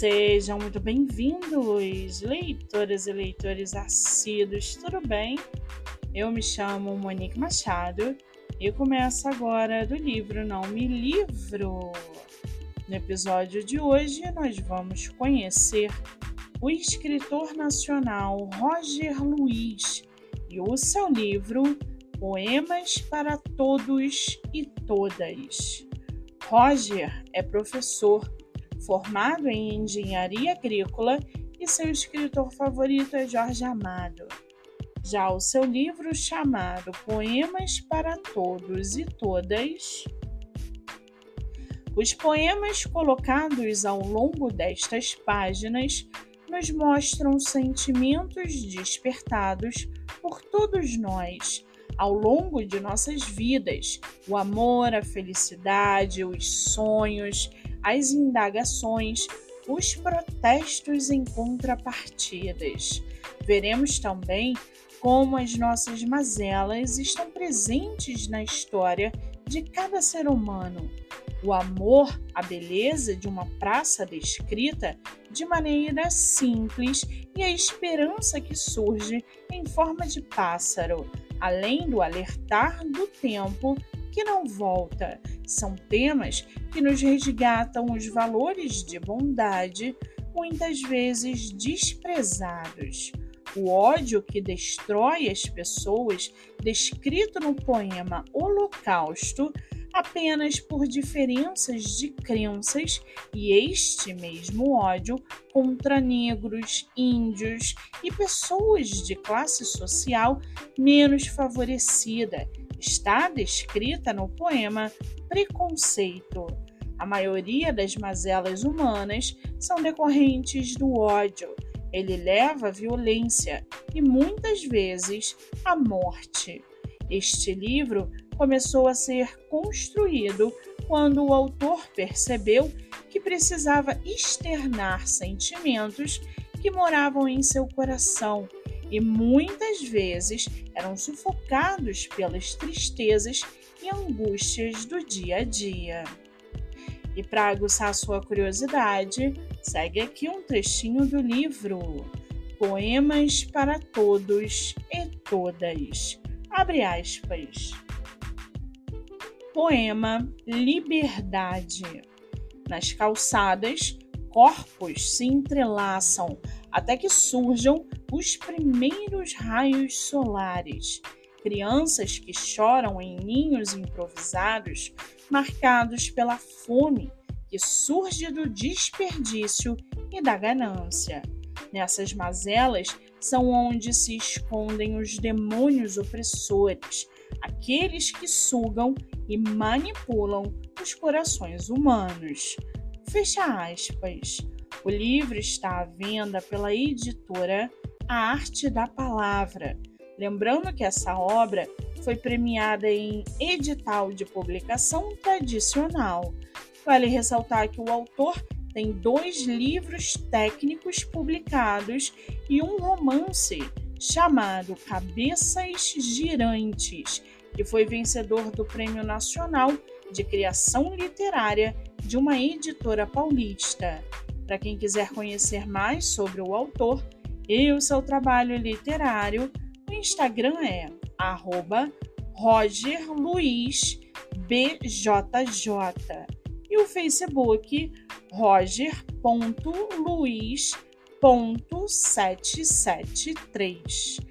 Sejam muito bem-vindos, leitoras e leitores assíduos, tudo bem? Eu me chamo Monique Machado e começo agora do livro Não Me Livro. No episódio de hoje, nós vamos conhecer o escritor nacional Roger Luiz e o seu livro Poemas para Todos e Todas. Roger é professor formado em engenharia agrícola e seu escritor favorito é Jorge Amado. Já o seu livro chamado Poemas para Todos e Todas, os poemas colocados ao longo destas páginas nos mostram sentimentos despertados por todos nós ao longo de nossas vidas: o amor, a felicidade, os sonhos, as indagações, os protestos em contrapartidas. Veremos também como as nossas mazelas estão presentes na história de cada ser humano. O amor, a beleza de uma praça descrita de maneira simples e a esperança que surge em forma de pássaro, além do alertar do tempo que não volta. São temas que nos resgatam os valores de bondade, muitas vezes desprezados. O ódio que destrói as pessoas, descrito no poema Holocausto, apenas por diferenças de crenças e este mesmo ódio contra negros, índios e pessoas de classe social menos favorecida está descrita no poema Preconceito. A maioria das mazelas humanas são decorrentes do ódio. Ele leva à violência e muitas vezes à morte. Este livro começou a ser construído quando o autor percebeu que precisava externar sentimentos que moravam em seu coração e muitas vezes eram sufocados pelas tristezas e angústias do dia a dia. E para aguçar sua curiosidade, segue aqui um trechinho do livro Poemas para Todos e Todas. Abre aspas. Poema Liberdade. Nas calçadas, corpos se entrelaçam até que surjam os primeiros raios solares. Crianças que choram em ninhos improvisados, marcados pela fome que surge do desperdício e da ganância. Nessas mazelas são onde se escondem os demônios opressores, aqueles que sugam e manipulam os corações humanos. Fecha aspas. O livro está à venda pela editora A Arte da Palavra. Lembrando que essa obra foi premiada em edital de publicação tradicional. Vale ressaltar que o autor tem dois livros técnicos publicados e um romance chamado Cabeças Girantes, que foi vencedor do Prêmio Nacional de Criação Literária de uma editora paulista. Para quem quiser conhecer mais sobre o autor e o seu trabalho literário, o Instagram é rogerluizbjj e o Facebook roger.luiz.773.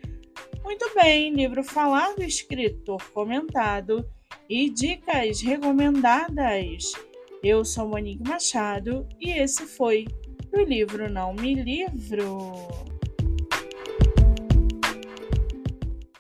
Muito bem, livro falado, escritor comentado e dicas recomendadas. Eu sou Monique Machado e esse foi o livro Não Me Livro.